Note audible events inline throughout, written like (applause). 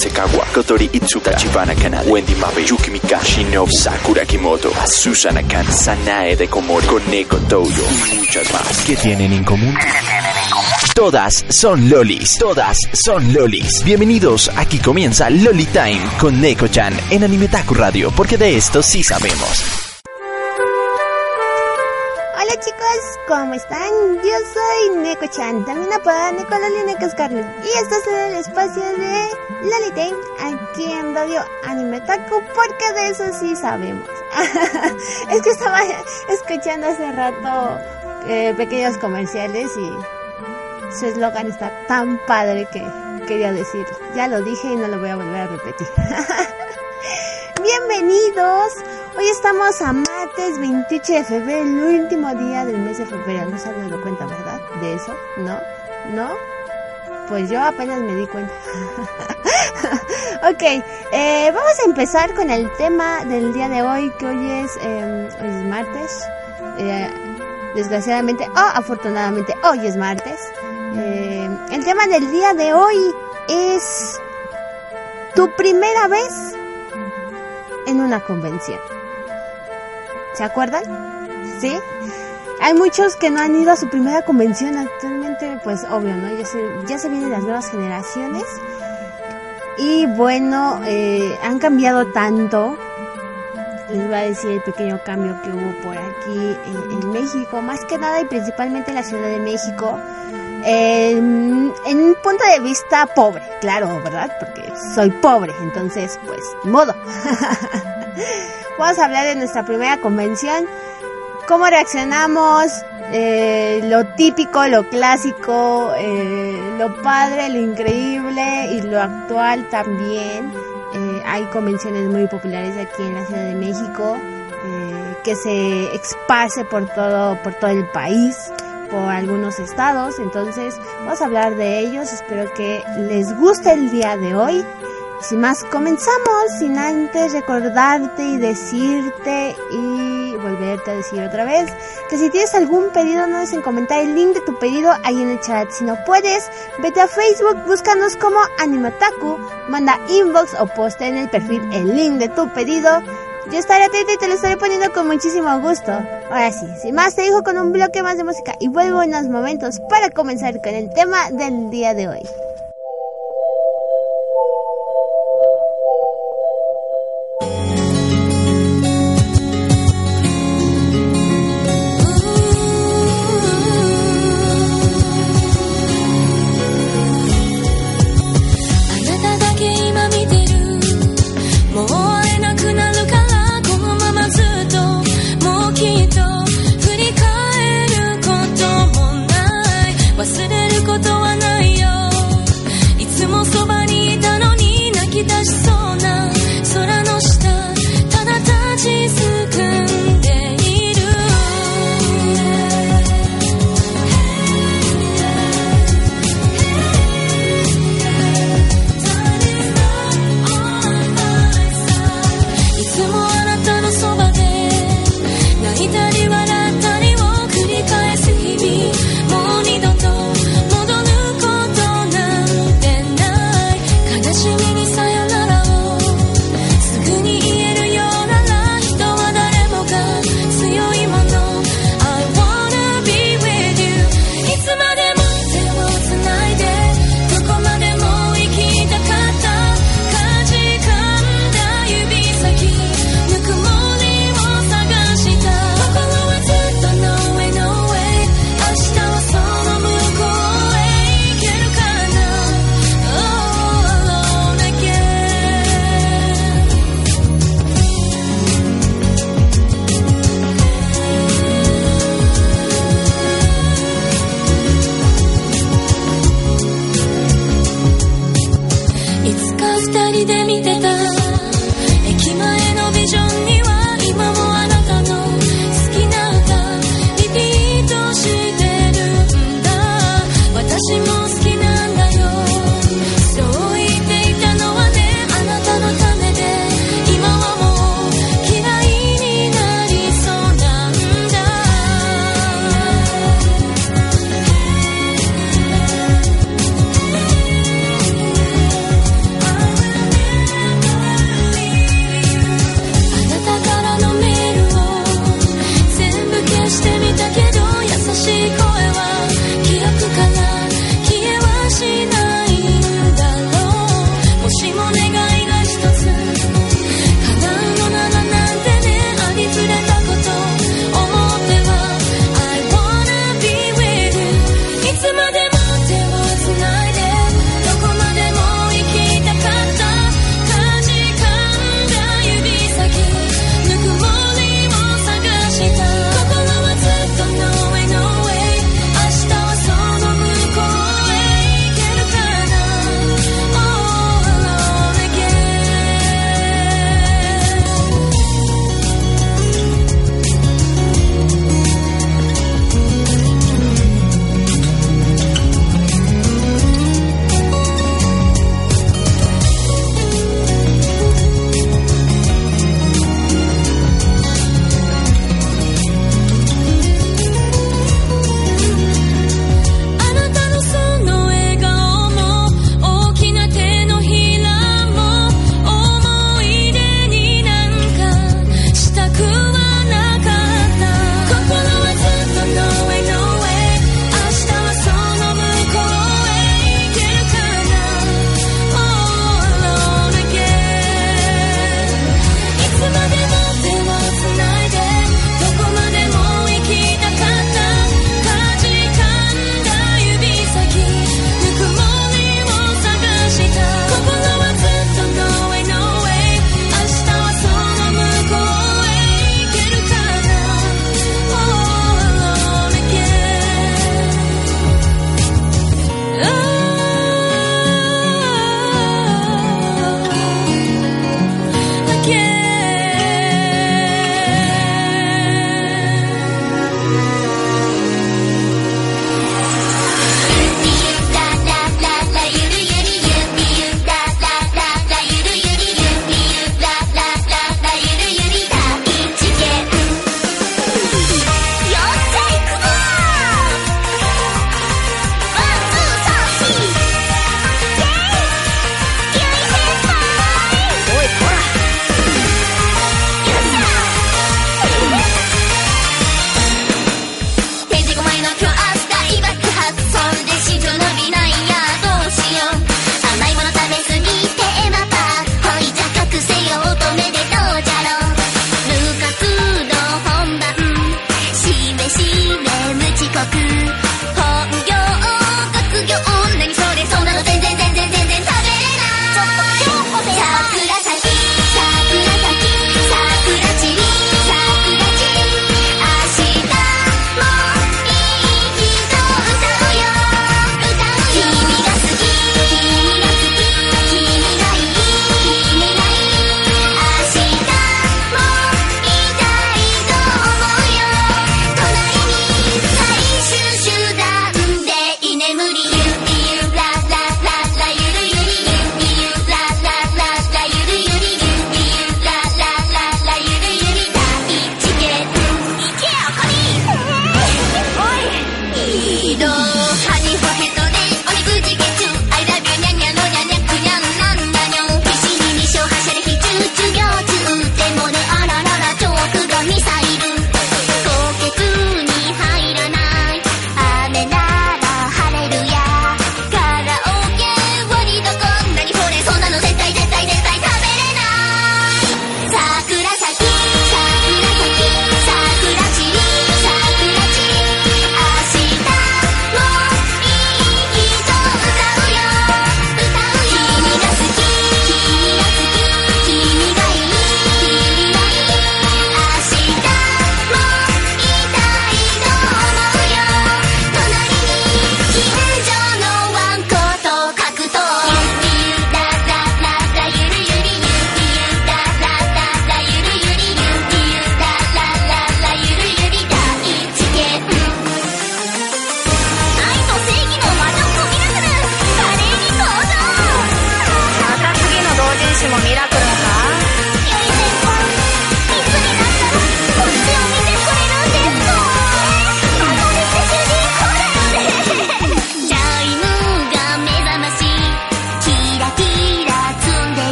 Ado Hasekawa, Kotori Itsuka, Chibana Kanade, Wendy Mabe, Yuki Mika, Shinobu, Sakura Kimoto, Susana Kan, Sanae de Komori, Koneko Toyo y muchas más. ¿Qué tienen en común? Todas son lolis, todas son lolis. Bienvenidos, aquí comienza Loli Time con Neko-chan en Animetaku Radio, porque de esto sí sabemos. Hola chicos, ¿cómo están? Soy Neko-chan, también apodada Neko Loli Neko Scarlet. Y este es el espacio de Loli Time aquí en Radio Animetaku, porque de eso sí sabemos. (laughs) es que estaba escuchando hace rato eh, pequeños comerciales y su eslogan está tan padre que quería decirlo. Ya lo dije y no lo voy a volver a repetir. (laughs) Bienvenidos. Hoy estamos a martes 28 de febrero, el último día del mes de febrero. No se han dado cuenta, ¿verdad? De eso, ¿no? ¿No? Pues yo apenas me di cuenta. (laughs) ok, eh, vamos a empezar con el tema del día de hoy, que hoy es, eh, hoy es martes. Eh, desgraciadamente, o afortunadamente, hoy es martes. Eh, el tema del día de hoy es tu primera vez en una convención. ¿Se acuerdan? ¿Sí? Hay muchos que no han ido a su primera convención actualmente, pues obvio, ¿no? Ya se, ya se vienen las nuevas generaciones. Y bueno, eh, han cambiado tanto. Les voy a decir el pequeño cambio que hubo por aquí en, México, más que nada y principalmente en la Ciudad de México en, un punto de vista pobre, claro, ¿verdad? Porque soy pobre, entonces, pues, modo. (laughs) Vamos a hablar de nuestra primera convención, cómo reaccionamos, eh, lo típico, lo clásico, eh, lo padre, lo increíble y lo actual también. Eh, hay convenciones muy populares aquí en la Ciudad de México que se esparce por todo, por todo el país por algunos estados. Entonces, vamos a hablar de ellos. Espero que les guste el día de hoy. Sin más, comenzamos sin antes recordarte y decirte y volverte a decir otra vez que si tienes algún pedido no dejes en comentar el link de tu pedido ahí en el chat. Si no puedes, vete a Facebook, búscanos como Animataku, manda inbox o poste en el perfil el link de tu pedido yo estaré atenta y te lo estaré poniendo con muchísimo gusto. Ahora sí, sin más te dejo con un bloque más de música y vuelvo en unos momentos para comenzar con el tema del día de hoy.「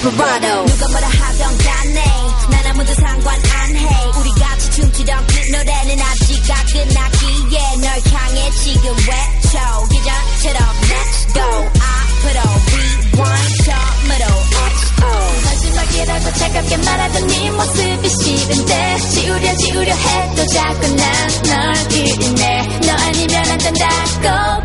desperado 누가뭐라 하던 간에 난 아무도 상관 안해 우리 같이 춤추던 그 노래는 아직 안 끝났기에 널 향해 지금 외쳐 기자처럼 Let's go 앞으로 rewind 처음으로 X.O 마지막이라고 차갑게 말하던 네 모습이 싫은데 지우려 지우려 해도 자꾸 난널 잃네 너 아니면 안 된다고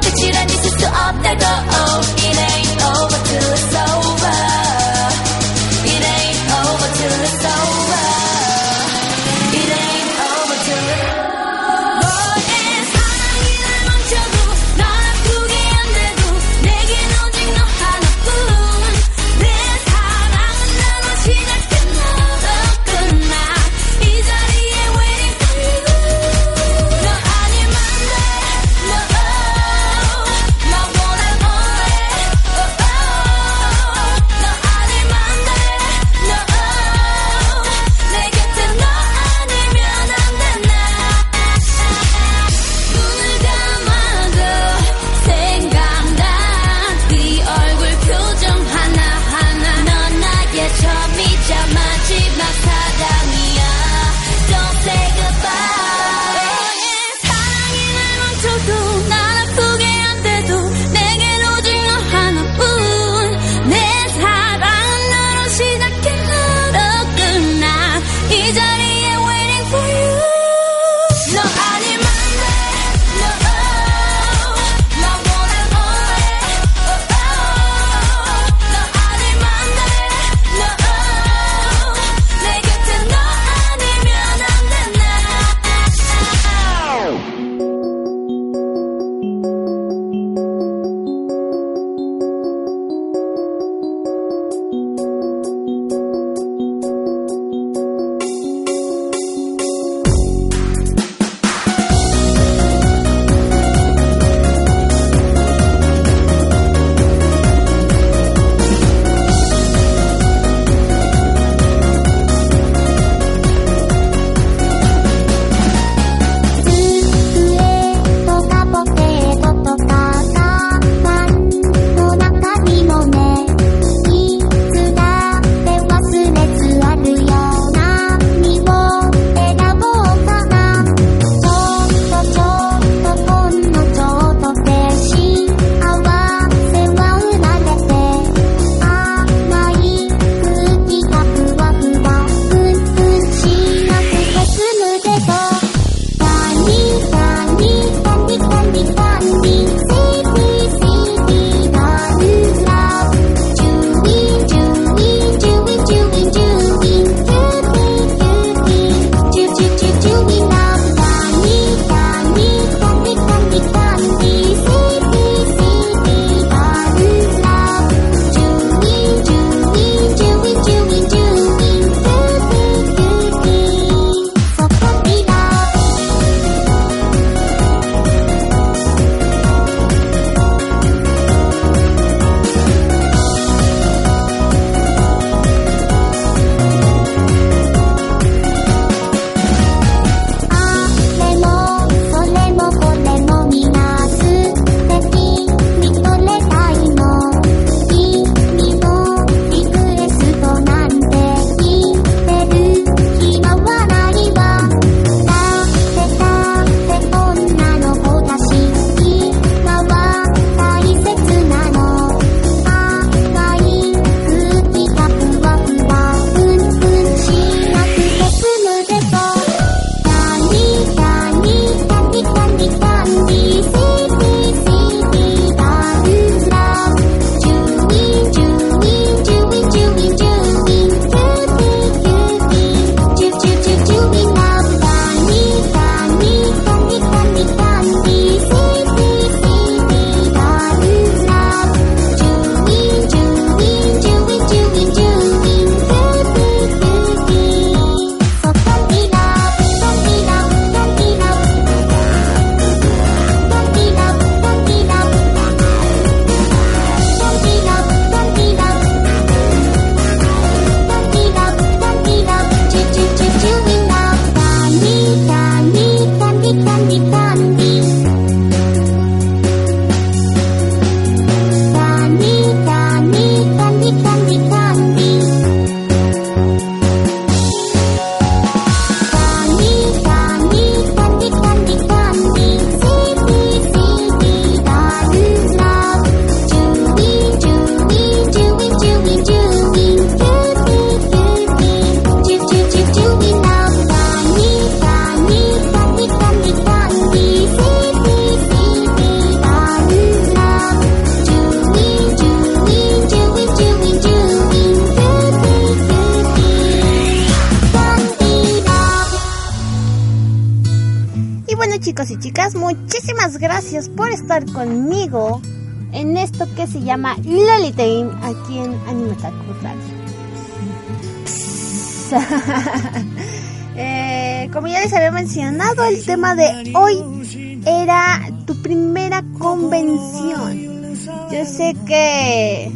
(laughs) Eh, como ya les había mencionado, el tema de hoy era tu primera convención. Yo sé que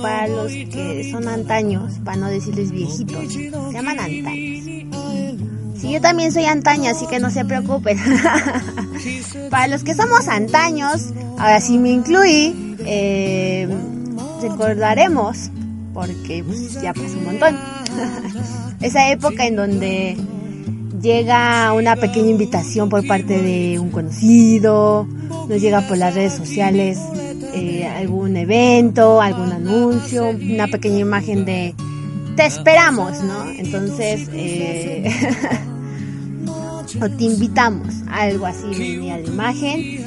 para los que son antaños, para no decirles viejitos, se llaman antaños. Sí, yo también soy antaño, así que no se preocupen. (laughs) para los que somos antaños, ahora sí me incluí, eh, recordaremos, porque pues, ya pasó un montón, (laughs) esa época en donde llega una pequeña invitación por parte de un conocido, nos llega por las redes sociales eh, algún evento, algún anuncio, una pequeña imagen de te esperamos, ¿no? Entonces, eh, (laughs) o te invitamos, algo así venía la imagen.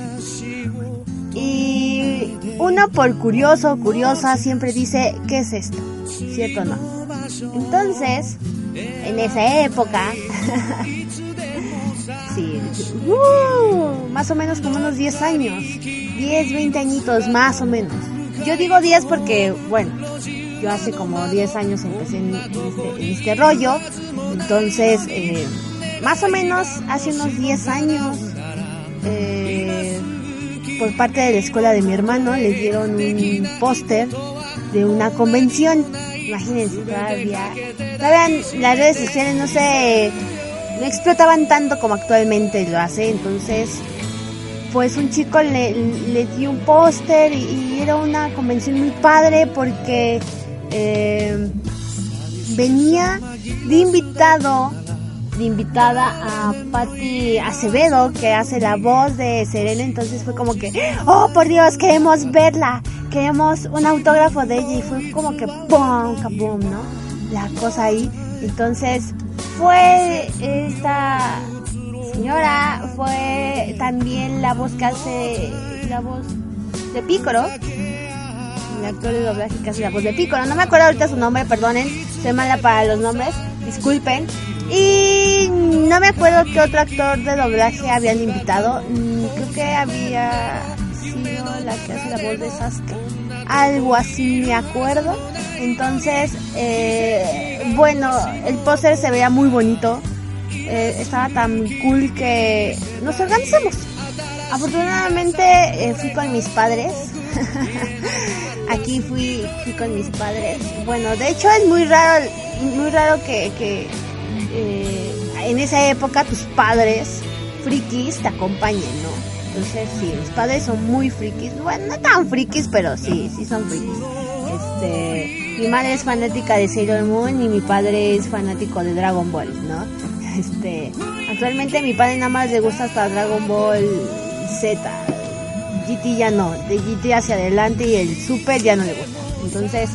Y uno por curioso, curiosa, siempre dice, ¿qué es esto? ¿Cierto o no? Entonces, en esa época, (laughs) sí, uh, más o menos como unos 10 años, 10, 20 añitos, más o menos. Yo digo 10 porque, bueno, yo hace como 10 años empecé en, este, en este, rollo, entonces, eh, más o menos hace unos 10 años, eh, por parte de la escuela de mi hermano, le dieron un póster de una convención. Imagínense, todavía, todavía las redes sociales no se, no explotaban tanto como actualmente lo hace, entonces pues un chico le, le dio un póster y, era una convención muy padre porque eh, venía de invitado, de invitada a Patti Acevedo que hace la voz de Serena, entonces fue como que, oh por Dios, queremos verla, queremos un autógrafo de ella y fue como que ¡pum! ¡Kabum! ¿no? La cosa ahí. Entonces fue esta señora, fue también la voz que hace la voz de Pícoro. El actor de doblaje que hace la voz de Pícoro. No me acuerdo ahorita su nombre, perdonen. Soy mala para los nombres. Disculpen. Y no me acuerdo qué otro actor de doblaje habían invitado. Creo que había sido la que hace la voz de Sasuke. Algo así me acuerdo. Entonces, eh, bueno, el póster se veía muy bonito. Eh, estaba tan cool que nos organizamos. Afortunadamente eh, fui con mis padres. (laughs) Aquí fui, fui con mis padres. Bueno, de hecho es muy raro, muy raro que eh, en esa época tus padres frikis te acompañen, ¿no? Entonces sí, mis padres son muy frikis. Bueno, no tan frikis, pero sí, sí son frikis. Este, mi madre es fanática de Sailor Moon y mi padre es fanático de Dragon Ball, ¿no? (laughs) Este, actualmente mi padre nada más le gusta hasta Dragon Ball Z. GT ya no, de GT hacia adelante y el Super ya no le gusta. Entonces,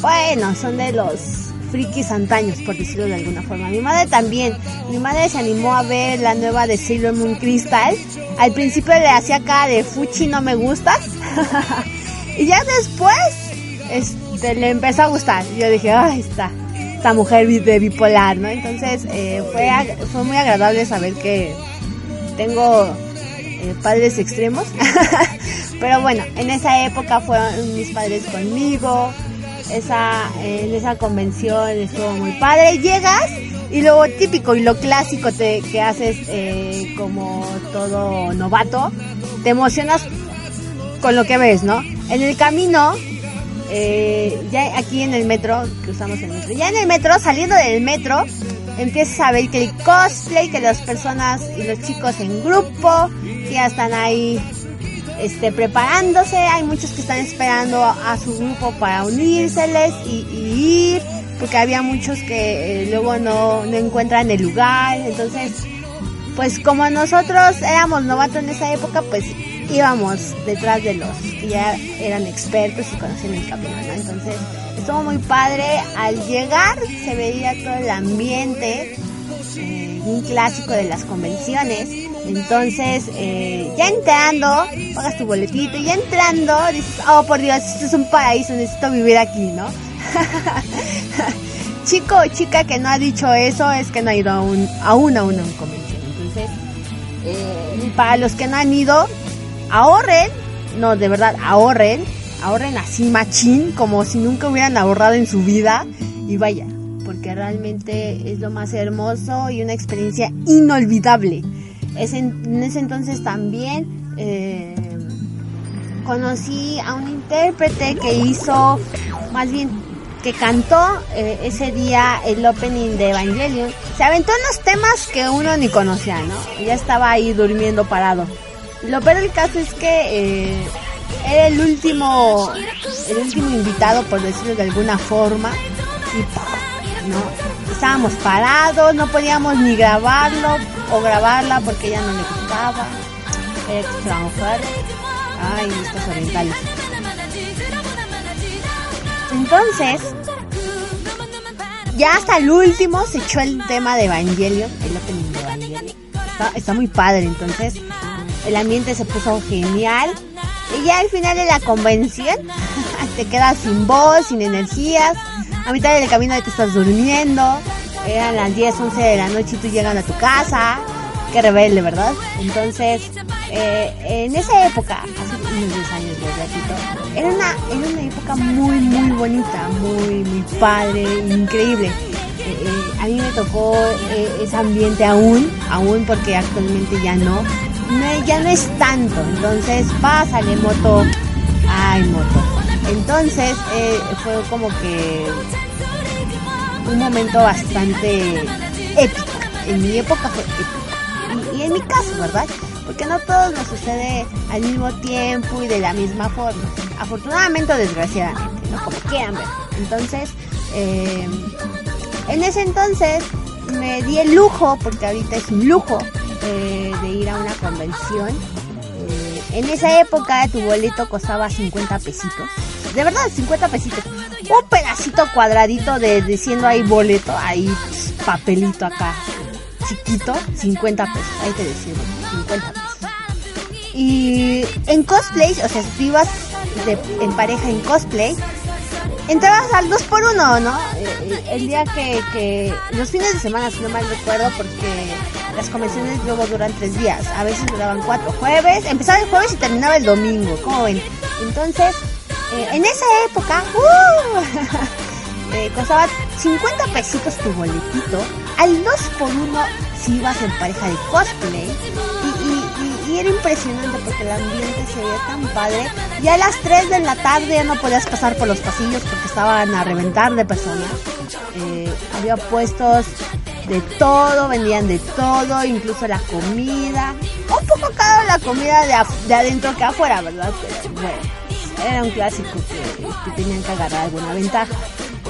bueno, son de los frikis antaños, por decirlo de alguna forma. Mi madre también. Mi madre se animó a ver la nueva de Sailor Moon Crystal. Al principio le hacía cara de Fuchi no me gusta. (laughs) y ya después este, le empezó a gustar. Yo dije, ay, está esta mujer de bipolar, ¿no? Entonces eh, fue, fue muy agradable saber que tengo eh, padres extremos. (laughs) Pero bueno, en esa época fueron mis padres conmigo. Esa, en esa convención estuvo muy padre. Llegas y lo típico y lo clásico te, que haces eh, como todo novato, te emocionas con lo que ves, ¿no? En el camino eh, ya aquí en el metro, que usamos el metro, ya en el metro, saliendo del metro, empiezas a ver que el cosplay, que las personas y los chicos en grupo, que ya están ahí este, preparándose, hay muchos que están esperando a su grupo para unírseles y, ir, porque había muchos que eh, luego no, no encuentran el lugar, entonces, pues como nosotros éramos novatos en esa época, pues íbamos detrás de los que ya eran expertos y conocían el camino, ¿no? Entonces, estuvo muy padre. Al llegar se veía todo el ambiente, eh, un clásico de las convenciones. Entonces, eh, ya entrando, pagas tu boletito ya entrando dices, oh por Dios, esto es un paraíso, necesito vivir aquí, ¿no? (laughs) Chico o chica que no ha dicho eso es que no ha ido aún, aún a una convención. Entonces, Eh, para los que no han ido, ahorren, no, de verdad, ahorren, ahorren así machín, como si nunca hubieran ahorrado en su vida y vaya, porque realmente es lo más hermoso y una experiencia inolvidable. Es en, ese entonces también eh, conocí a un intérprete que hizo, más bien que cantó eh, ese día el opening de Evangelion. Se aventó unos temas que uno ni conocía, ¿no? Ya estaba ahí durmiendo parado. Lo peor del caso es que eh, era el último, el último invitado, por decirlo de alguna forma. ¿No? Estábamos parados, no podíamos ni grabarlo o grabarla porque ya no le gustaba. Era extranjero. Ay, estos orientales. Entonces, ya hasta el último se echó el tema de Evangelion, el. Está, está muy padre, entonces el ambiente se puso genial. Y ya al final de la convención (laughs) te quedas sin voz, sin energías. A mitad del camino te estás durmiendo. Eran las 10, 11 de la noche y tú llegando a tu casa. Qué rebelde, ¿verdad? Entonces, eh, en esa época, hace unos 10 años, repito, era una, era una época muy, muy bonita, muy, muy padre, increíble. Eh, eh, a mí me tocó ese ambiente aún, aún porque actualmente ya no. no, ya no es tanto. Entonces, pásale moto, ay moto. Entonces, eh, fue como que un momento bastante épico. En mi época fue épico. Y, en mi caso, ¿verdad? Porque no todo nos sucede al mismo tiempo y de la misma forma. Afortunadamente o desgraciadamente, ¿no? Como quieran ver. Entonces, eh, en ese entonces me di el lujo, porque ahorita es un lujo, eh, de ir a una convención. En esa época tu boleto costaba 50 pesitos. De verdad, 50 pesitos. Un pedacito cuadradito de diciendo ahí boleto, ahí papelito acá, chiquito, 50 pesos. Ahí te decía, 50 pesos. Y en cosplay, o sea, si ibas en pareja en cosplay, entrabas al 2 por 1 ¿no? Eh, El día que, que, los fines de semana, si no mal recuerdo, porque las convenciones luego duran tres días, a veces duraban cuatro jueves, empezaba el jueves y terminaba el domingo, ¿cómo ven? Entonces, eh, en esa época, ¡uh! (laughs) eh, costaba 50 pesitos tu boletito, al 2 por 1 si ibas en pareja de cosplay, y, era impresionante porque el ambiente se veía tan padre, y a las 3 de la tarde ya no podías pasar por los pasillos porque estaban a reventar de personas, Eh, había puestos de todo, vendían de todo, incluso la comida, un poco caro la comida de, de adentro que afuera, ¿verdad? Pero bueno, era un clásico que, tenían que agarrar alguna ventaja.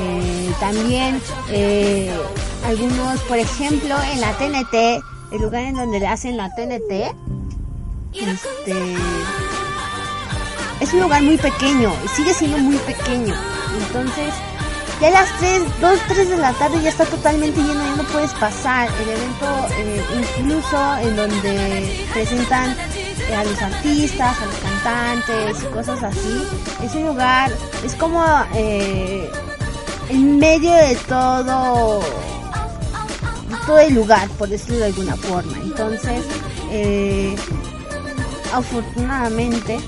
Eh, también eh, algunos, por ejemplo, en la TNT, el lugar en donde le hacen la TNT, este, es un lugar muy pequeño, sigue siendo muy pequeño. Entonces, ya las 3, 2, 3 de la tarde ya está totalmente lleno, ya no puedes pasar. El evento, eh, incluso en donde presentan a los artistas, a los cantantes y cosas así, ese lugar es como eh, en medio de todo todo el lugar, por decirlo de alguna forma. Entonces, eh, afortunadamente,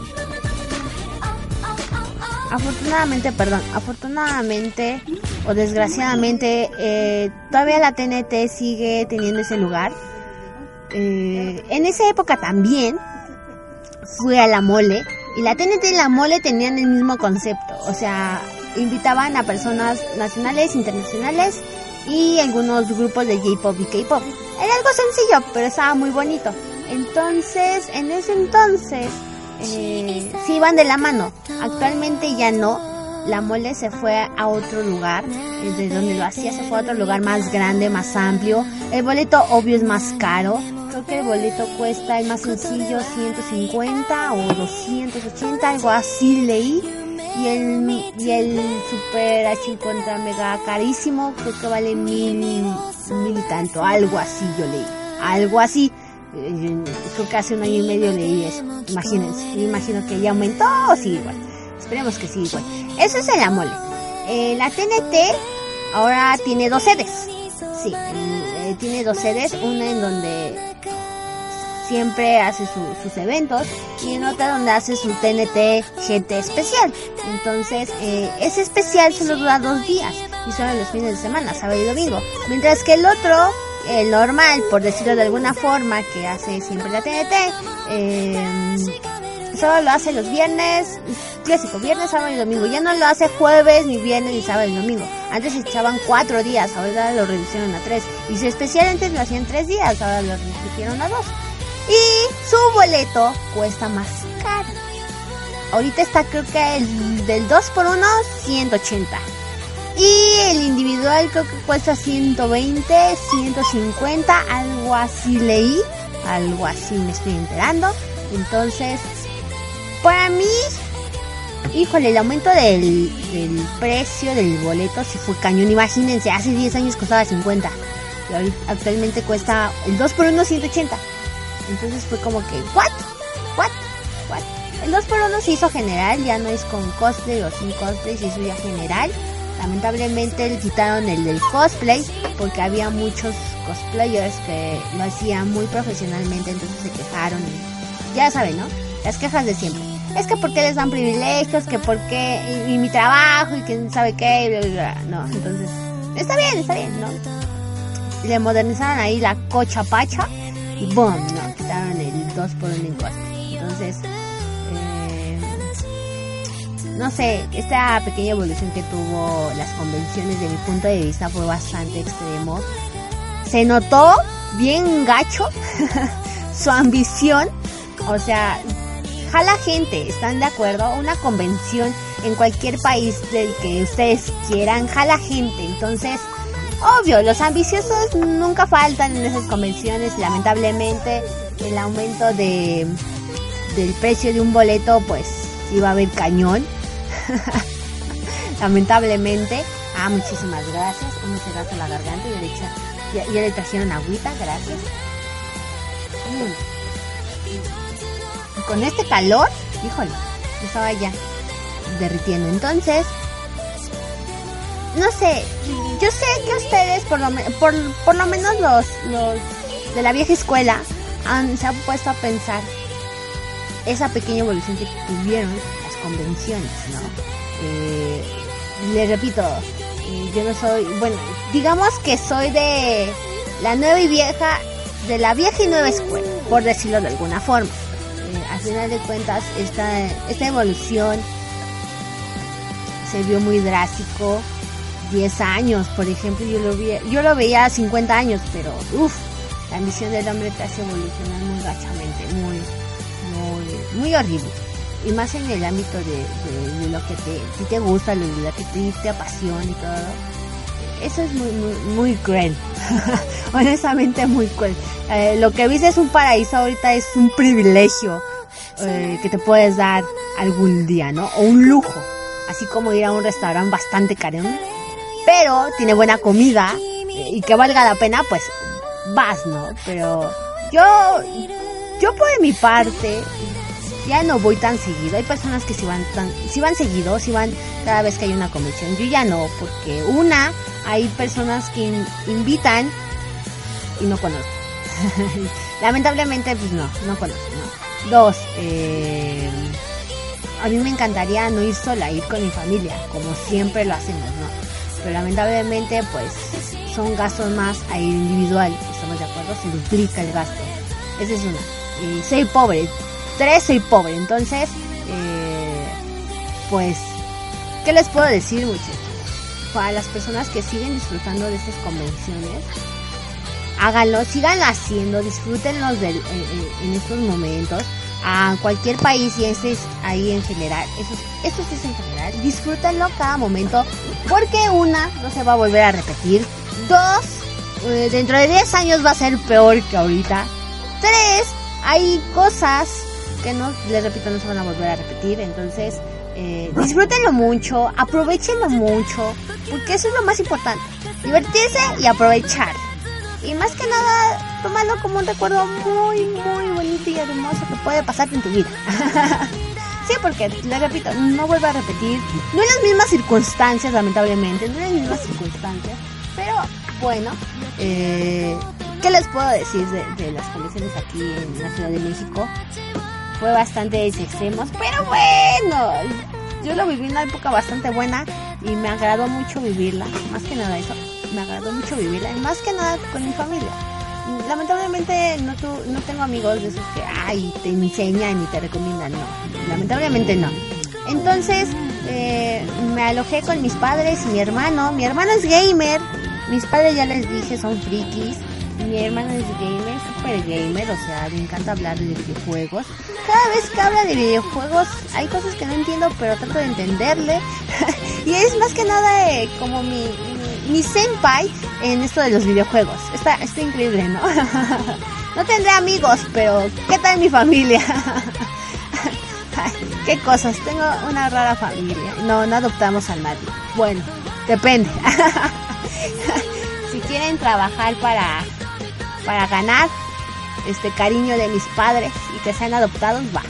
afortunadamente, perdón, afortunadamente o desgraciadamente, eh, todavía la TNT sigue teniendo ese lugar. En esa época también fui a la mole y la TNT y la mole tenían el mismo concepto, o sea, invitaban a personas nacionales, internacionales y algunos grupos de J-pop y K-pop. Era algo sencillo, pero estaba muy bonito. Entonces, en ese entonces, eh, sí iban de la mano. Actualmente ya no. La mole se fue a otro lugar, desde donde lo hacía se fue a otro lugar más grande, más amplio. El boleto obvio es más caro. Creo que el boleto cuesta el más sencillo 150 o 280, algo así leí. Y el, el super H50 mega carísimo, creo que vale mil, mil y tanto, algo así yo leí. Algo así. Eh, Creo que hace un año y medio leí eso. Imagínense. Imagino que ya aumentó o sí igual. Esperemos que sí igual. Eso es en la mole. Eh, la TNT ahora tiene dos sedes. Sí, eh, tiene dos sedes. Una en donde siempre hace su- sus eventos y en otra donde hace su TNT GT especial. Entonces, eh, ese especial solo dura dos días y solo los fines de semana, sábado y domingo. Mientras que el otro, el normal, por decirlo de alguna forma, que hace siempre la TNT, eh, solo lo hace los viernes, clásico, viernes, sábado y domingo. Ya no lo hace jueves, ni viernes, ni sábado y domingo. Antes echaban cuatro días, ahora lo reducieron a tres. Y su especial antes lo hacían tres días, ahora lo redujeron a dos. Y su boleto cuesta más caro. Ahorita está creo que el del 2 por 1 180. Y el individual creo que cuesta 120, 150, algo así leí, algo así me estoy enterando. Entonces, para mí, híjole, el aumento del, precio del boleto sí fue cañón. Imagínense, hace 10 años costaba 50 y actualmente cuesta el 2 por 1 180. Entonces fue como que, ¿what? ¿what? ¿what? El 2 por 1 se hizo general, ya no es con cosplay o sin cosplay, se hizo ya general. Lamentablemente le quitaron el del cosplay porque había muchos cosplayers que lo hacían muy profesionalmente, entonces se quejaron. y ya saben, ¿no? Las quejas de siempre. Es que porque les dan privilegios, que porque y, y mi trabajo y quién sabe qué, y bla, bla, bla. no, entonces está bien, está bien, ¿no? Le modernizaron ahí la cocha pacha y boom, no, quitaron el 2 por 1 en. Entonces, eh, no sé, esta pequeña evolución que tuvo las convenciones de mi punto de vista fue bastante extremo. Se notó bien gacho (laughs) su ambición, o sea, jala gente, ¿están de acuerdo? Una convención en cualquier país del que ustedes quieran, jala gente, entonces, obvio, los ambiciosos nunca faltan en esas convenciones, lamentablemente el aumento de del precio de un boleto pues iba a haber cañón (laughs) lamentablemente ah muchísimas gracias uno se gasta la garganta y echa- ya, ya le trajeron agüita gracias Mm. Con este calor híjole yo estaba ya derritiendo entonces no sé yo sé que ustedes por lo, menos los, los de la vieja escuela han, se han puesto a pensar esa pequeña evolución que tuvieron las convenciones, ¿no? Eh, les repito, eh, yo no soy, bueno, digamos que soy de la nueva y vieja, de la vieja y nueva escuela, por decirlo de alguna forma. Al final de cuentas, esta, esta evolución se vio muy drástico. 10 años, por ejemplo, yo lo, vi, yo lo veía a 50 años, pero uff, la ambición del hombre te hace evolucionar muy gachamente, muy, muy, muy horrible. Y más en el ámbito de, de- lo que te, ti te gusta, lo, que te, te apasiona y todo. Eso es muy, muy, muy cruel. (laughs) Honestamente muy cruel. Eh, lo que viste es un paraíso ahorita es un privilegio eh, que te puedes dar algún día, ¿no? O un lujo. Así como ir a un restaurante bastante caro. Pero tiene buena comida eh, y que valga la pena, pues vas, ¿no? Pero yo, yo por mi parte, ya no voy tan seguido. Hay personas que si van tan, si van seguido, si van cada vez que hay una convención. Yo ya no, porque una, hay personas que in- invitan y no conozco. (laughs) Lamentablemente, pues no, no conozco, ¿no? Dos, eh, a mí me encantaría no ir sola, ir con mi familia, como siempre lo hacemos, ¿no? Pero lamentablemente, pues, son gastos más a ir individual, ¿estamos de acuerdo? Se duplica el gasto. Esa es una. Y soy pobre. Tres, soy pobre. Entonces, eh, pues, ¿qué les puedo decir, muchachos? Para las personas que siguen disfrutando de estas convenciones, háganlo, sigan haciendo, disfrútenlos del- en, en- estos momentos. A cualquier país y este es ahí en general, eso, es- esto sí es en general, disfrútenlo cada momento, porque una, no se va a volver a repetir, dos, eh, dentro de 10 años va a ser peor que ahorita, tres, hay cosas que no, les repito, no se van a volver a repetir, entonces eh, disfrútenlo mucho, aprovechenlo mucho, porque eso es lo más importante, divertirse y aprovechar. Y más que nada, tomarlo como un recuerdo muy, muy bonito y hermoso que puede pasarte en tu vida. (laughs) sí, porque, le repito, no vuelvo a repetir. No en las mismas circunstancias, lamentablemente, no en las mismas circunstancias. Pero, bueno, eh, ¿qué les puedo decir de, las convenciones aquí en la Ciudad de México? Fue bastante extremos, pero bueno, yo lo viví en una época bastante buena y me agradó mucho vivirla, más que nada eso, me agradó mucho vivirla, más que nada con mi familia. Lamentablemente no, tu, no tengo amigos de esos que, ay, te enseñan y te recomiendan, no, lamentablemente no. Entonces, eh, me alojé con mis padres y mi hermano, mi hermano es gamer, mis padres ya les dije son frikis, mi hermano es gamer, super gamer, o sea, le encanta hablar de videojuegos. Cada vez que habla de videojuegos hay cosas que no entiendo, pero trato de entenderle. (laughs) y es más que nada eh, como mi, mi, senpai en esto de los videojuegos. Está, está increíble, ¿no? (laughs) no tendré amigos, pero ¿qué tal mi familia? (laughs) Qué cosas, tengo una rara familia. No, no adoptamos a nadie. Bueno, depende. (laughs) si quieren trabajar para para ganar este cariño de mis padres y que sean adoptados, va.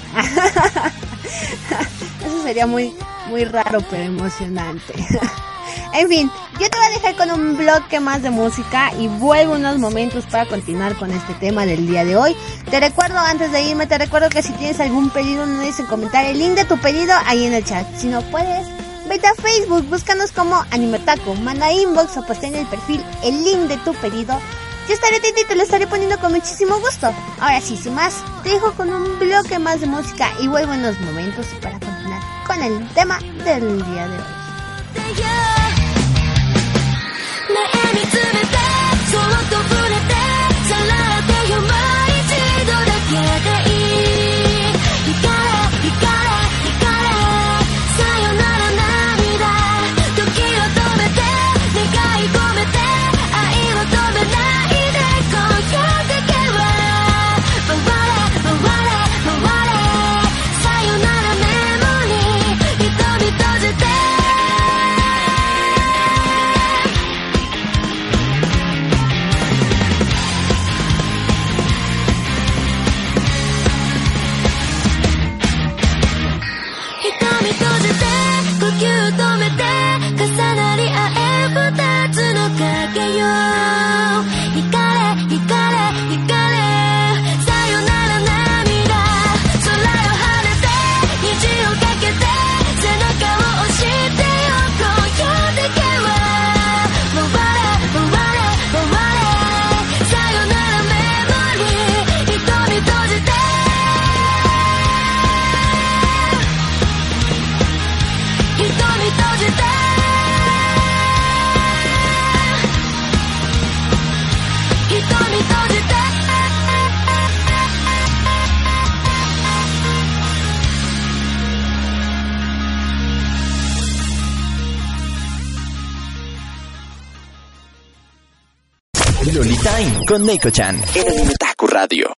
Eso sería muy, muy raro pero emocionante. En fin, yo te voy a dejar con un bloque más de música y vuelvo unos momentos para continuar con este tema del día de hoy. Te recuerdo, antes de irme, te recuerdo que si tienes algún pedido, no dudes en comentar el link de tu pedido ahí en el chat. Si no puedes, vete a Facebook, búscanos como Animataco, manda inbox o postea en el perfil el link de tu pedido yo estaré atenta y te lo estaré poniendo con muchísimo gusto. Ahora sí, sin más, te dejo con un bloque más de música y vuelvo en unos momentos para continuar con el tema del día de hoy. 目見つめてそっ Lolita Time con Neko-chan en Animetaku Radio.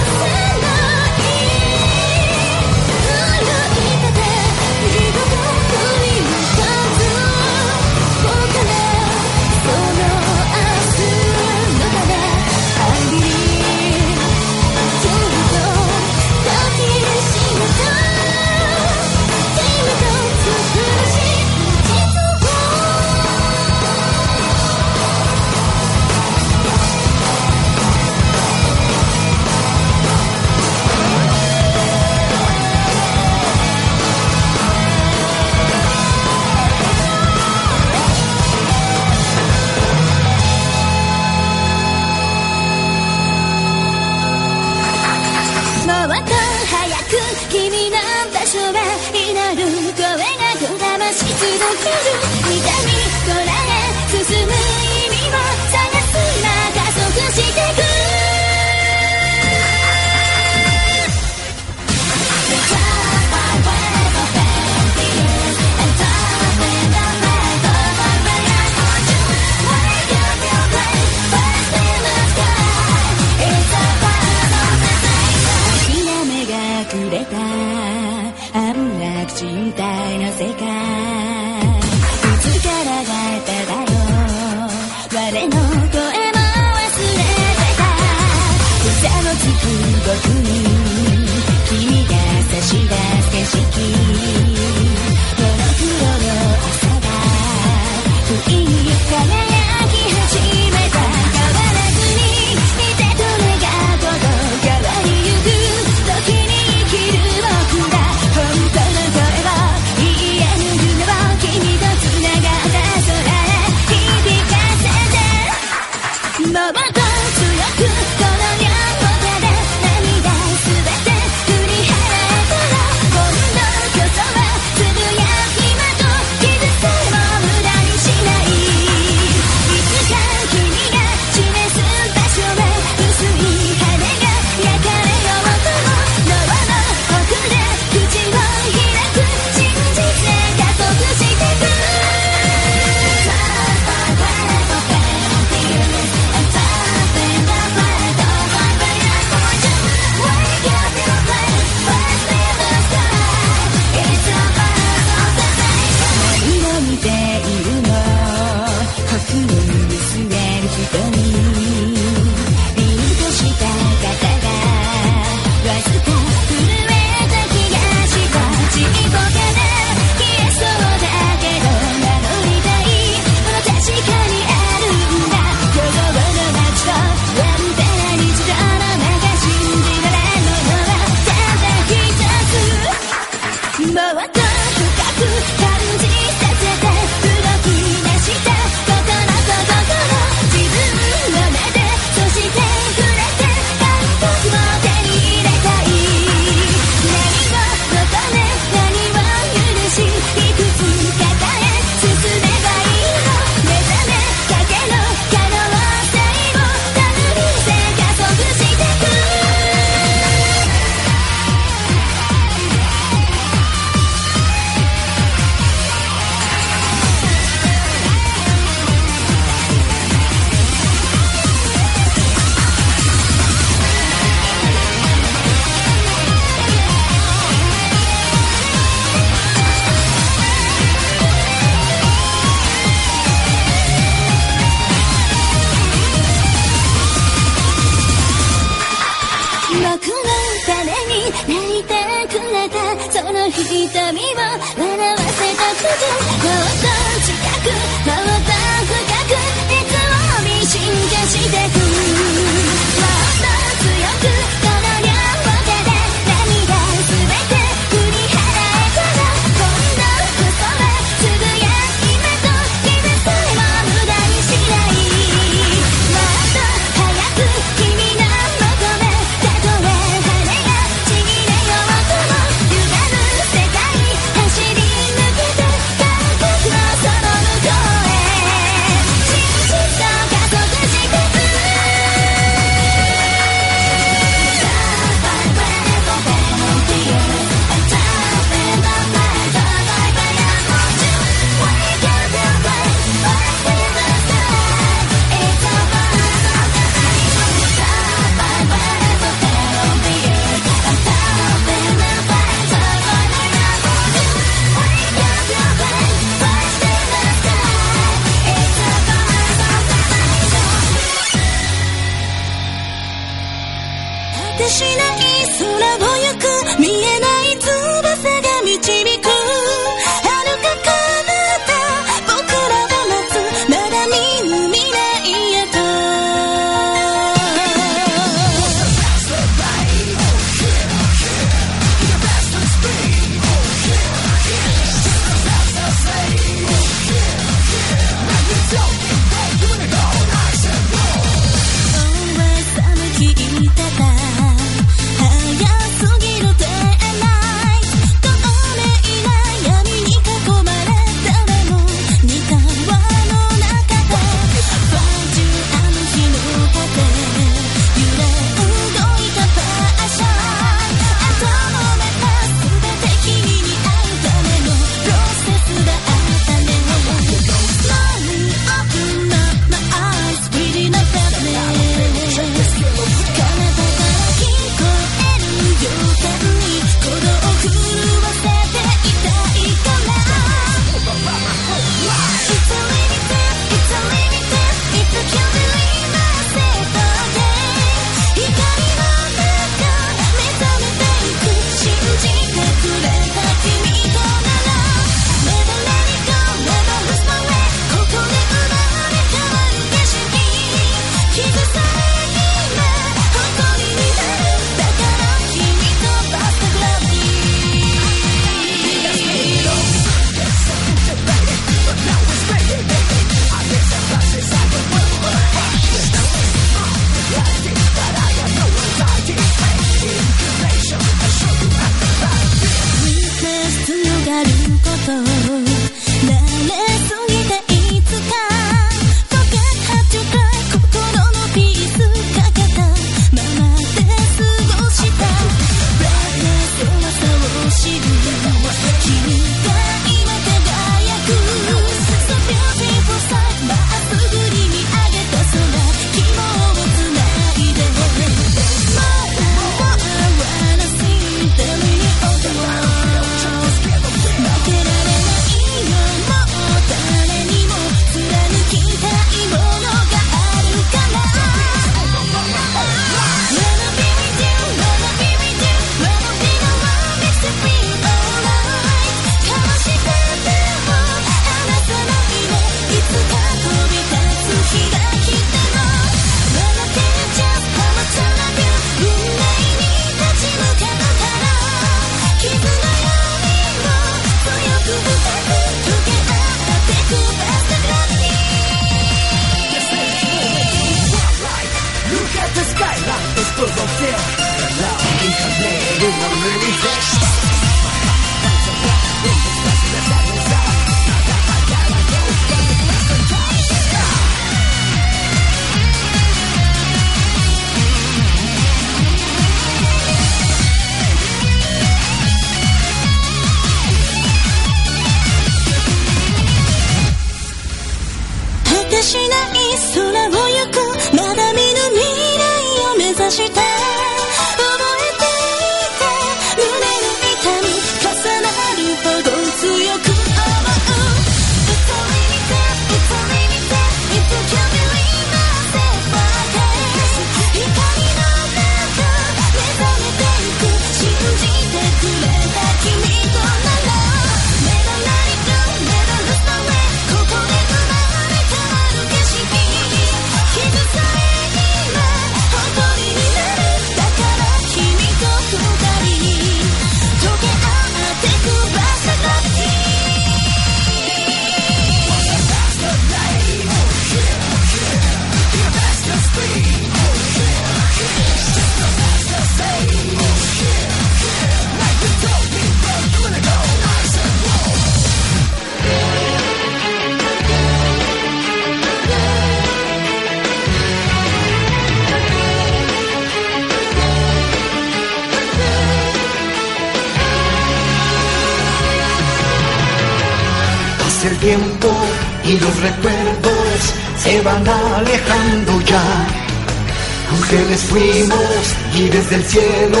Desde el cielo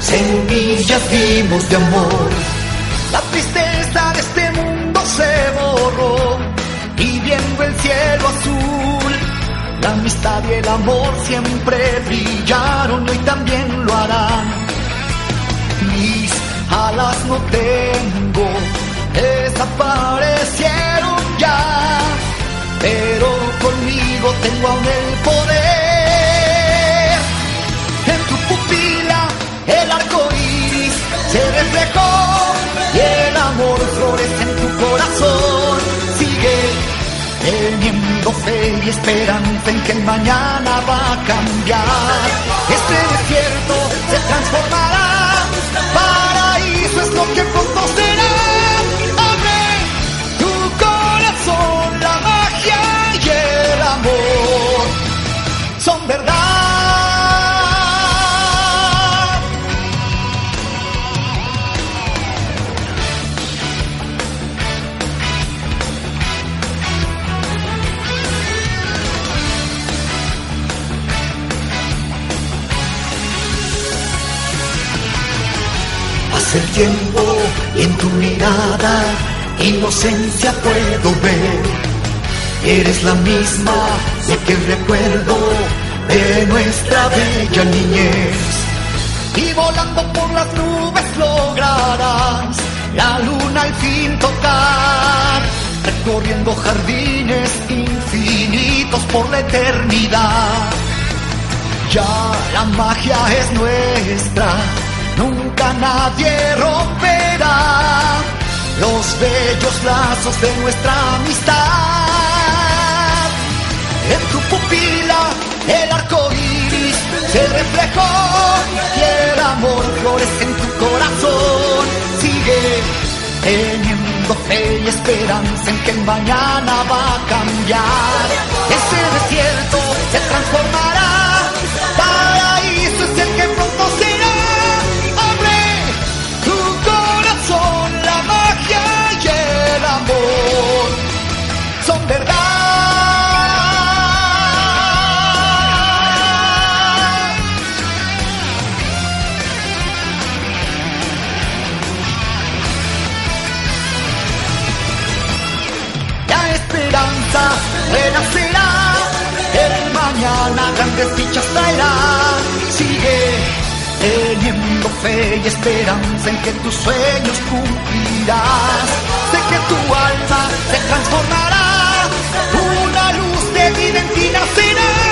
semillas dimos de amor. La tristeza de este mundo se borró y viendo el cielo azul, la amistad y el amor siempre brillaron y también lo harán. Mis alas no tengo, desaparecieron ya, pero conmigo tengo aún el poder. El arco iris se reflejó y el amor florece en tu corazón. Sigue teniendo fe y esperanza en que el mañana va a cambiar. Este desierto se transformará, paraíso es lo que pronto será. Abre tu corazón, la magia y el amor en tu mirada inocencia puedo ver. Eres la misma de que recuerdo de nuestra bella niñez. Y volando por las nubes lograrás la luna al fin tocar. Recorriendo jardines infinitos por la eternidad. Ya la magia es nuestra, nunca nadie romperá los bellos lazos de nuestra amistad. En tu pupila el arco iris se reflejó y el amor florece en tu corazón. Sigue teniendo fe y esperanza en que mañana va a cambiar. Ese desierto se transformará, esperanza renacerá, el mañana grandes dichas traerá. Sigue teniendo fe y esperanza en que tus sueños cumplirás. Sé que tu alma se transformará, una luz de vida en ti nacerá.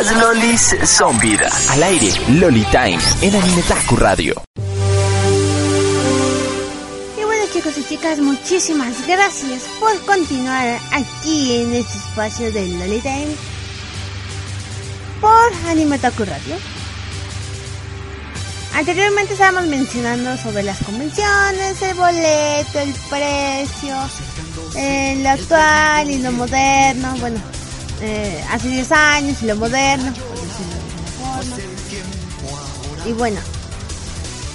Las lolis son vida. Al aire, Loli Time, en Animetaku Radio. Y bueno chicos y chicas, muchísimas gracias por continuar aquí en este espacio de Lolita Time por Animetaku Radio. Anteriormente estábamos mencionando sobre las convenciones, el boleto, el precio, eh, lo actual y lo moderno, bueno, eh, hace 10 años y lo moderno. Y bueno,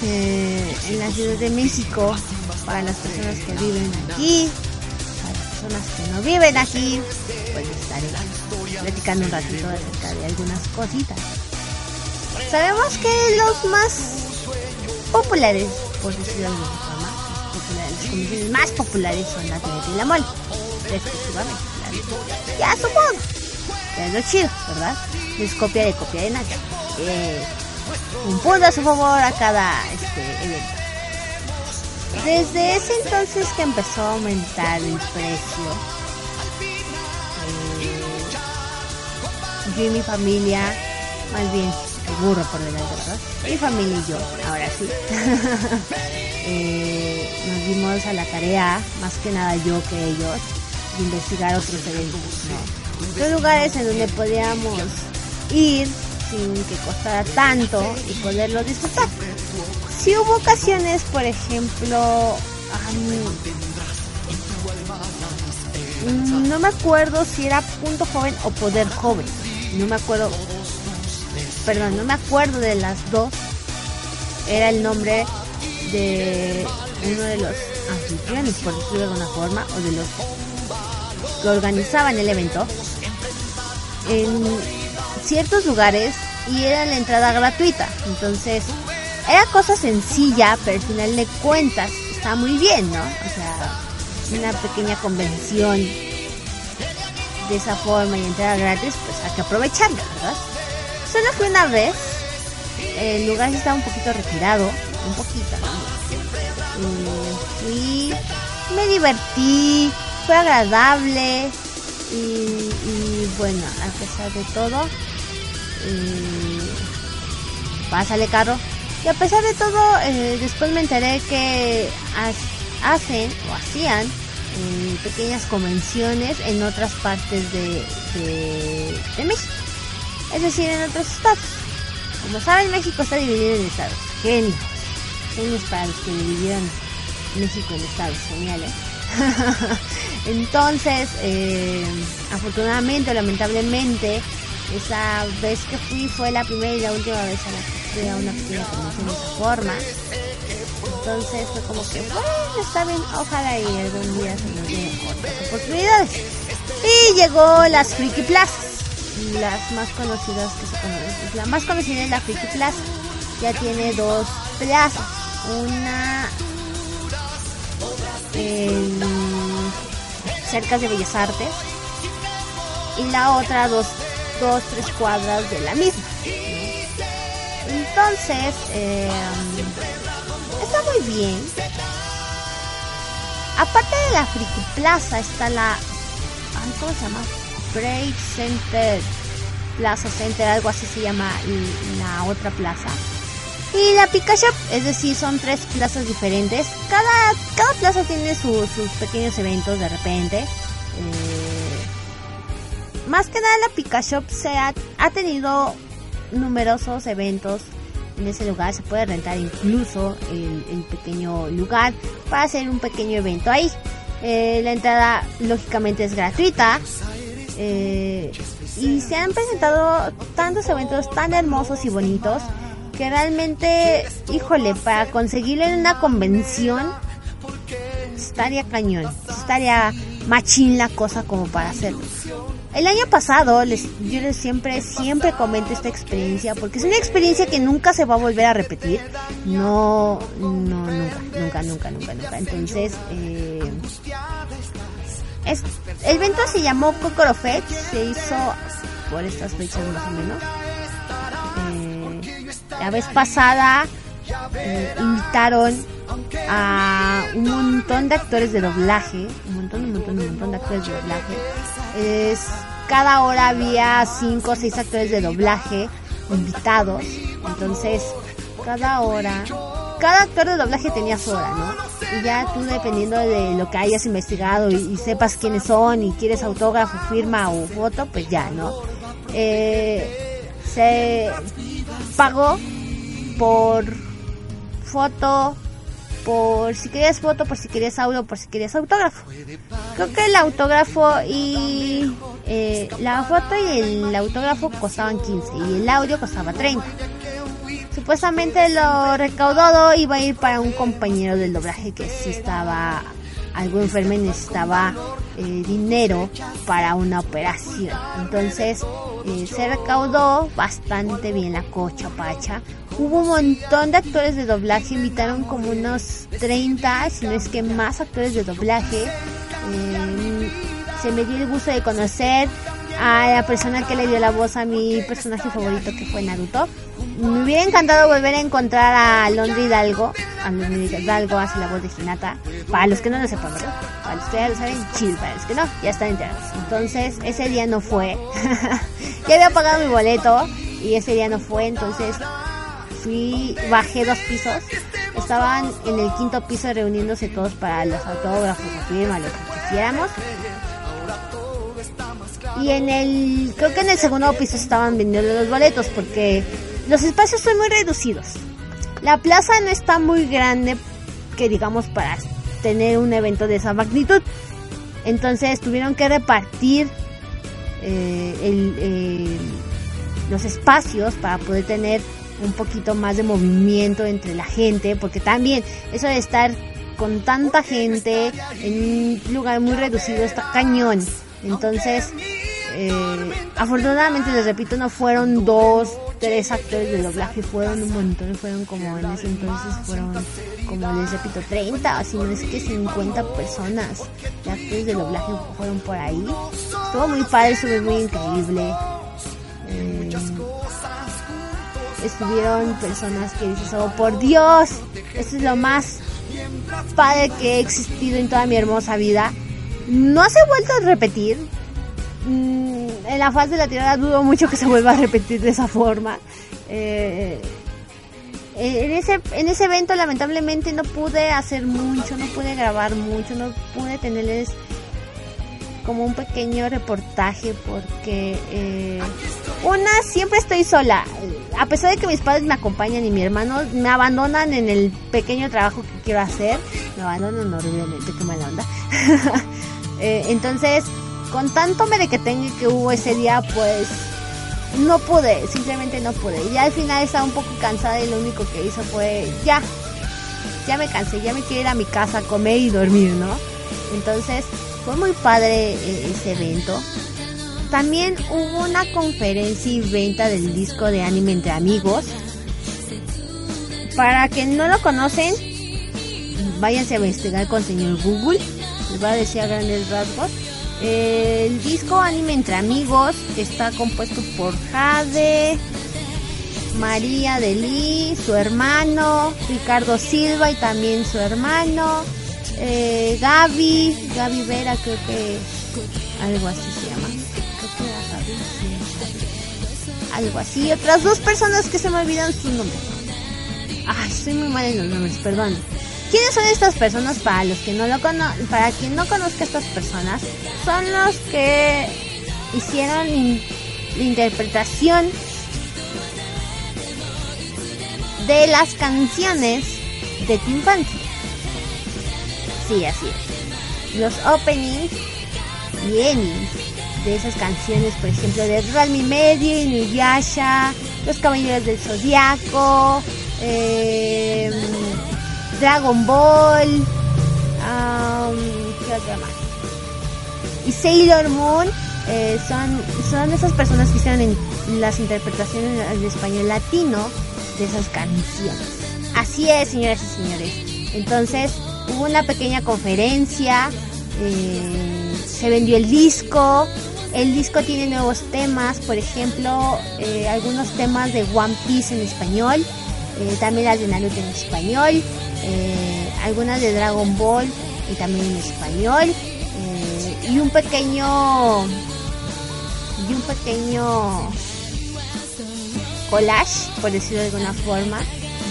eh, en la Ciudad de México, para las personas que viven aquí, para las personas que no viven aquí, pues estaré platicando un ratito acerca de algunas cositas. Sabemos que los más populares, por decirlo de alguna forma, las convenciones más populares son la TNT y la MOL. Ya supongo, es lo chido, ¿verdad? Es copia de copia de Nacho. Eh, un punto a su favor a cada este, evento. Desde ese entonces que empezó a aumentar el precio, eh, yo y mi familia, más bien el burro por delante, ¿verdad? Mi familia y yo, ahora sí, (laughs) eh, nos dimos a la tarea, más que nada yo que ellos, de investigar otros eventos. Otros lugares en donde podíamos ir sin que costara tanto y poderlo disfrutar. Si hubo ocasiones, por ejemplo, am, no me acuerdo si era Punto Joven o Poder Joven. No me acuerdo, perdón, no me acuerdo de las dos. Era el nombre de uno de los anfitriones, por decirlo de alguna forma, o de los organizaban el evento. En ciertos lugares y era la entrada gratuita. Entonces, era cosa sencilla, pero al final de cuentas está muy bien, ¿no? O sea, una pequeña convención de esa forma y entrada gratis, pues hay que aprovecharla, ¿verdad? Solo fui una vez, el lugar estaba un poquito retirado, un poquito. Y me divertí, fue agradable y, bueno, a pesar de todo, eh, pásale carro. Y a pesar de todo, eh, después me enteré que ha- hacen o hacían eh, pequeñas convenciones en otras partes de, de, de México. Es decir, en otros estados. Como saben, México está dividido en estados. Genios. Genios para los que dividieron México en estados. Genial, ¿eh? (laughs) Entonces, eh, afortunadamente o lamentablemente, esa vez que fui fue la primera y la última vez a la que fui a una pequeña convención de esa forma. Entonces fue como que, bueno, está bien, ojalá y algún día se nos den otras oportunidades. Y llegó las Friki Plazas, las más conocidas que se conocen. La más conocida es la Friki Plaza. Ya tiene dos plazas. Una en cerca de Bellas Artes y la otra dos, dos tres cuadras de la misma. Entonces, eh, está muy bien. Aparte de la Friki Plaza está la, ¿cómo se llama? Center, Plaza Center, algo así se llama y- la otra plaza. Y la Pika Shop, es decir, son tres plazas diferentes. Cada, cada plaza tiene su- sus pequeños eventos de repente. Eh, más que nada la Pika Shop se ha, ha tenido numerosos eventos en ese lugar. Se puede rentar incluso el, el pequeño lugar para hacer un pequeño evento ahí. Eh, la entrada lógicamente es gratuita. Eh, y se han presentado tantos eventos tan hermosos y bonitos que realmente, híjole, para conseguirlo en una convención estaría cañón, estaría machín la cosa como para hacerlo. El año pasado, les, yo les siempre, siempre comento esta experiencia porque es una experiencia que nunca se va a volver a repetir. No, no, nunca, nunca, nunca, nunca, nunca. Entonces, eh, es, el evento se llamó Kokoro Fest, se hizo por estas fechas más o menos. La vez pasada eh, invitaron a un montón de actores de doblaje, un montón, un montón, un montón de actores de doblaje. Es cada hora había cinco o seis actores de doblaje invitados. Entonces, cada hora, cada actor de doblaje tenía su hora, ¿no? Y ya tú dependiendo de lo que hayas investigado y, y sepas quiénes son y quieres autógrafo, firma o foto, pues ya, ¿no? Eh, se pagó por foto, por si querías foto, por si querías audio, por si querías autógrafo. Creo que el autógrafo y eh, la foto y el autógrafo costaban 15 y el audio costaba 30. Supuestamente lo recaudado iba a ir para un compañero del doblaje que sí estaba algo enfermo necesitaba eh, dinero para una operación. Entonces eh, se recaudó bastante bien la cocha pacha. Hubo un montón de actores de doblaje, invitaron como unos 30, si no es que más actores de doblaje. Eh, se me dio el gusto de conocer a la persona que le dio la voz a mi personaje favorito que fue Naruto. Me hubiera encantado volver a encontrar a Londra Hidalgo. Hidalgo hace la voz de Hinata. Para los que no lo sepan, ¿verdad? Para los que ya lo saben, chill. Para los que no, ya están enterados. Entonces, ese día no fue. (laughs) ya había pagado mi boleto y ese día no fue. Entonces, fui, bajé dos pisos. Estaban en el quinto piso reuniéndose todos para los autógrafos, firma, lo que quisiéramos. Y en el, creo que en el segundo piso estaban vendiendo los boletos porque los espacios son muy reducidos. La plaza no está muy grande que digamos para tener un evento de esa magnitud. Entonces tuvieron que repartir eh, el, eh, los espacios para poder tener un poquito más de movimiento entre la gente, porque también eso de estar con tanta gente en un lugar muy reducido está cañón. Entonces, eh, afortunadamente, les repito, no fueron dos, tres actores de doblaje, fueron un montón, fueron como en ese entonces, fueron como les repito, 30, si no es que 50 personas de actores de doblaje fueron por ahí. Estuvo muy padre, estuvo muy increíble. Eh, estuvieron personas que dices, oh por Dios, esto es lo más padre que he existido en toda mi hermosa vida. No se ha vuelto a repetir. Mm, en la faz de la tirada dudo mucho que se vuelva a repetir de esa forma. Eh, en ese, en ese evento lamentablemente no pude hacer mucho, no pude grabar mucho, no pude tenerles como un pequeño reportaje porque eh, una siempre estoy sola a pesar de que mis padres me acompañan y mi hermano me abandonan en el pequeño trabajo que quiero hacer me abandonan horriblemente qué mala onda (laughs) Eh, entonces con tanto mere que que hubo ese día pues no pude simplemente no pude y ya al final estaba un poco cansada y lo único que hice fue ya ya me cansé ya me quiero ir a mi casa a comer y dormir no entonces fue muy padre eh, ese evento. También hubo una conferencia y venta del disco de anime entre amigos. Para quien no lo conocen, váyanse a investigar con señor Google. Les va a decir a grandes rasgos. El disco anime entre amigos está compuesto por Jade, María de Lee, su hermano, Ricardo Silva y también su hermano, eh, Gaby, Gaby Vera, creo que algo así se llama. Creo que era Gaby, algo así. Otras dos personas que se me olvidan sus nombres. Ay, soy muy mal en los nombres, perdón. ¿Quiénes son estas personas para los que no lo cono para quien no conozca estas personas? Son los que hicieron la interpretación de las canciones de tu infancia. Sí, así es. Los openings y endings de esas canciones, por ejemplo, de Realme Medio, Inuyasha, Los Caballeros del Zodiaco, eh, Dragon Ball, ¿qué más? Y Sailor Moon eh, son, son esas personas que hicieron en las interpretaciones en español latino de esas canciones. Así es, señoras y señores. Entonces, hubo una pequeña conferencia, eh, se vendió el disco, el disco tiene nuevos temas, por ejemplo, eh, algunos temas de One Piece en español, también las de Naruto en español, eh, algunas de Dragon Ball y también en español, eh, y un pequeño y un pequeño collage, por decirlo de alguna forma,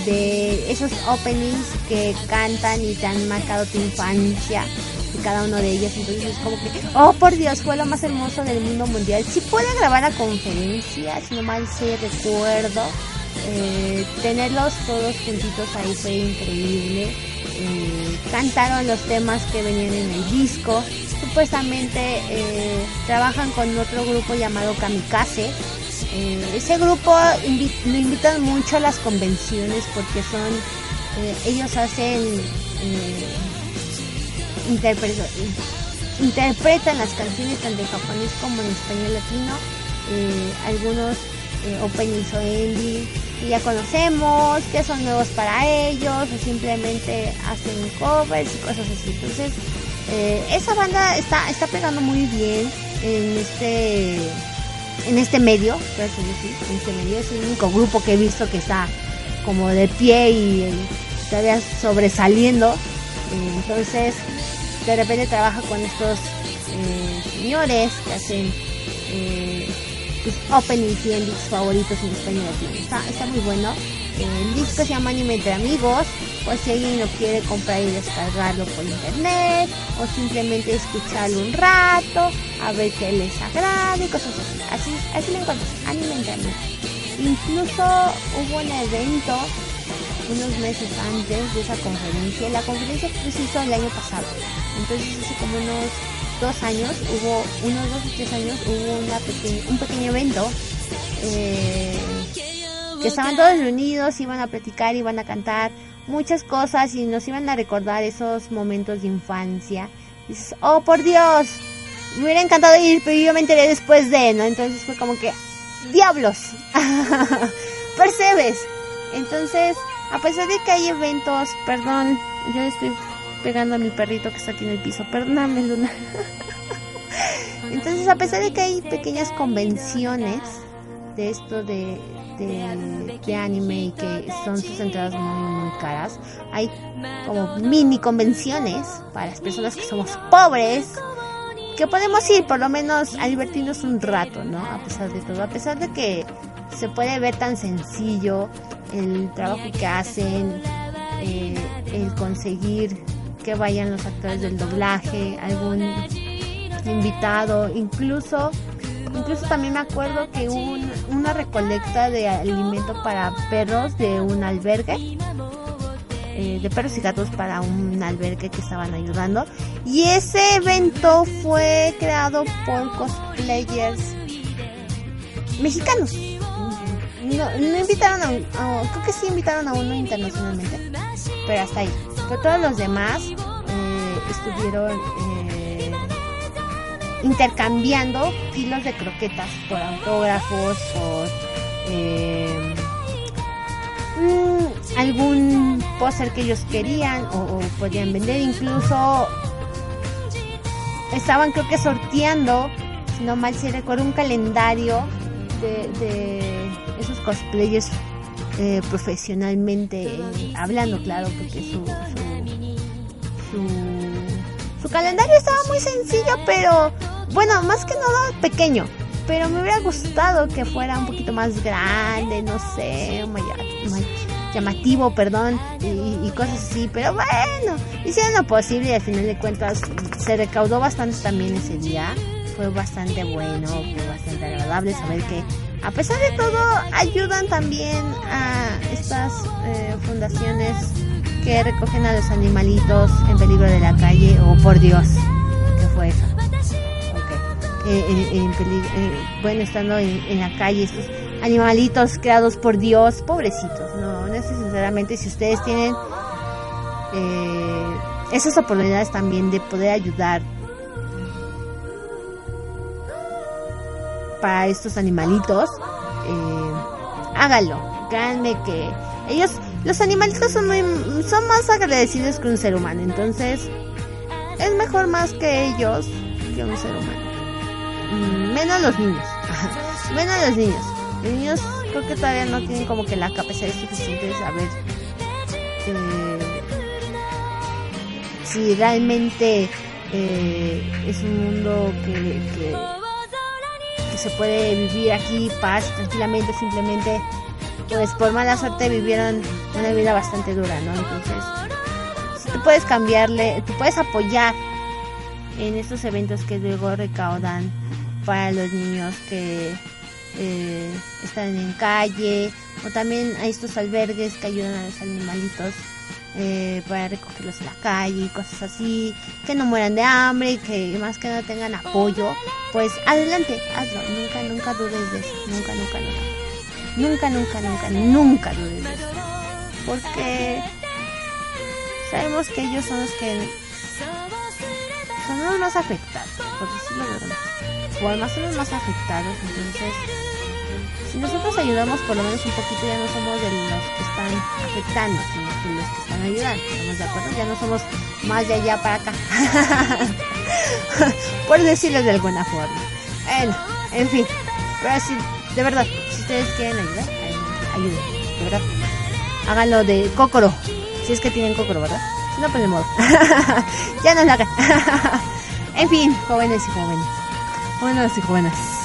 de esos openings que cantan y te han marcado tu infancia de cada uno de ellos. Entonces es como que, oh por Dios, fue lo más hermoso del mundo mundial. Si puede grabar la conferencia, no mal sé, recuerdo. Eh, tenerlos todos juntitos ahí fue increíble. Eh, cantaron los temas que venían en el disco. Supuestamente eh, trabajan con otro grupo llamado Kamikaze. Ese grupo lo invitan mucho a las convenciones porque son ellos hacen interpreta- interpretan las canciones tanto en japonés como en español latino algunos eh, openings o endings que ya conocemos que son nuevos para ellos o simplemente hacen covers y cosas así entonces eh, esa banda está está pegando muy bien en este en este medio, este medio es el único grupo que he visto que está como de pie y eh, todavía sobresaliendo. Eh, entonces, de repente trabaja con estos eh, señores que hacen tus openings y endings favoritos en español. Está, está muy bueno. Eh, el disco se llama Anime entre Amigos, por si alguien lo quiere comprar y descargarlo por internet, o simplemente escucharlo un rato, a ver qué les agrada y cosas así. Así, así lo encuentras, Anime entre Amigos. Incluso hubo un evento unos meses antes de esa conferencia. La conferencia se hizo el año pasado. Entonces hace como unos dos años, hubo, unos dos o tres años, hubo una peque- un pequeño evento eh, que estaban todos reunidos, iban a platicar, iban a cantar muchas cosas y nos iban a recordar esos momentos de infancia. Dices, oh por Dios, me hubiera encantado ir, pero yo me enteré después de, ¿no? Entonces fue como que, diablos, (laughs) percebes. Entonces, a pesar de que hay eventos, perdón, yo estoy pegando a mi perrito que está aquí en el piso, perdóname Luna. Entonces, a pesar de que hay pequeñas convenciones de esto de, de, de anime y que son sus entradas muy, muy caras, hay como mini convenciones para las personas que somos pobres, que podemos ir por lo menos a divertirnos un rato, ¿no? A pesar de todo, a pesar de que se puede ver tan sencillo el trabajo que hacen, eh, el conseguir que vayan los actores del doblaje, algún invitado, incluso incluso también me acuerdo que hubo un- una recolecta de alimento para perros de un albergue eh, de perros y gatos para un albergue que estaban ayudando. Y ese evento fue creado por cosplayers mexicanos. No, no invitaron a, un- a- creo que sí invitaron a uno internacionalmente pero hasta ahí pero todos los demás eh, estuvieron eh, intercambiando kilos de croquetas por autógrafos por eh, mm, algún póster que ellos querían o, podían vender. Incluso estaban creo que sorteando si no mal si recuerdo un calendario de, de esos cosplayers eh, profesionalmente hablando claro porque su, su, su, su calendario estaba muy sencillo pero bueno más que nada pequeño. Pero me hubiera gustado que fuera un poquito más grande no sé muy llamativo perdón y, y cosas así pero bueno hicieron lo posible y al final de cuentas se recaudó bastante también ese día. Fue bastante bueno fue bastante agradable saber que a pesar de todo ayudan también a estas eh, fundaciones que recogen a los animalitos en peligro de la calle o por Dios ¿qué fue eso? Ok. Eh, peli- eh, bueno estando en, en la calle estos animalitos creados por Dios pobrecitos no, sinceramente si ustedes tienen eh, esas oportunidades también de poder ayudar para estos animalitos, eh, hágalo. Créanme que ellos, los animalitos son muy, son más agradecidos que un ser humano. Entonces, es mejor más que ellos que un ser humano. Mm, Menos los niños. (laughs) Menos los niños. Los niños creo que todavía no tienen como que la capacidad suficiente de saber eh, si realmente eh, es un mundo que, se puede vivir aquí paz tranquilamente, simplemente pues por mala suerte vivieron una vida bastante dura, ¿no? Entonces, tú puedes cambiarle, tú puedes apoyar en estos eventos que luego recaudan para los niños que eh, están en calle o también a estos albergues que ayudan a los animalitos eh, para recogerlos en la calle y cosas así, que no mueran de hambre y que más que no tengan apoyo, pues adelante, hazlo, nunca, nunca dudes de eso, nunca, nunca, nunca, nunca, nunca, nunca, nunca dudes de eso, porque sabemos que ellos son los que son los más afectados, por decirlo de o además son los más afectados, entonces si nosotros ayudamos por lo menos un poquito ya no somos de los que están afectando, sino de los que están ayudando, ¿estamos de acuerdo? Ya no somos más de allá para acá, (laughs) por decirlo de alguna forma. Bueno, en fin, pero si, de verdad, si ustedes quieren ayudar, ayuden, de verdad. Háganlo de cocoro, si es que tienen cocoro, ¿verdad? Si no, pues de modo. (laughs) ya no lo hagan. (laughs) en fin, jóvenes y jóvenes. Jóvenes y jóvenes.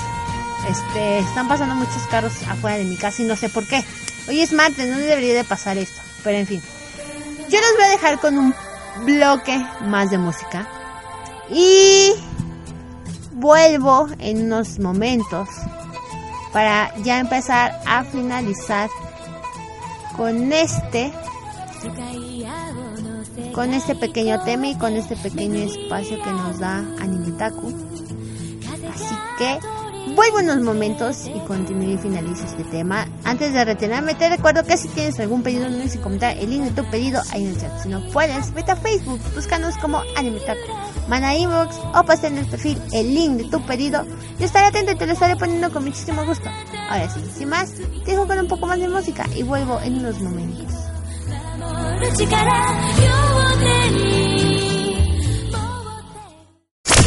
Este, están pasando muchos carros afuera de mi casa y no sé por qué. Hoy es martes, no debería de pasar esto. Pero en fin. Yo los voy a dejar con un bloque más de música. Y vuelvo en unos momentos para ya empezar a finalizar con este con este pequeño tema y con este pequeño espacio que nos da Animetaku. Así que vuelvo en unos momentos y continúo y finalizo este tema. Antes de retirarme, te recuerdo que si tienes algún pedido, no olvides comentar el link de tu pedido ahí en el chat. Si no puedes, vete a Facebook, búscanos como Animetaku. Manda inbox o pasa en el perfil el link de tu pedido. Yo estaré atento y te lo estaré poniendo con muchísimo gusto. Ahora sí, sin más, te dejo con un poco más de música y vuelvo en unos momentos.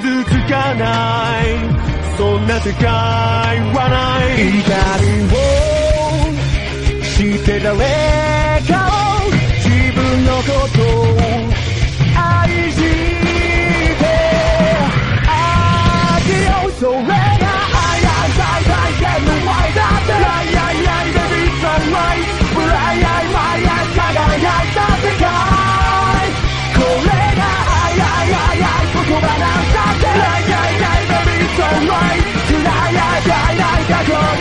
傷つかない。そんな世界はない。怒りをして誰かを自分のことを。Tonight, Tonight I die,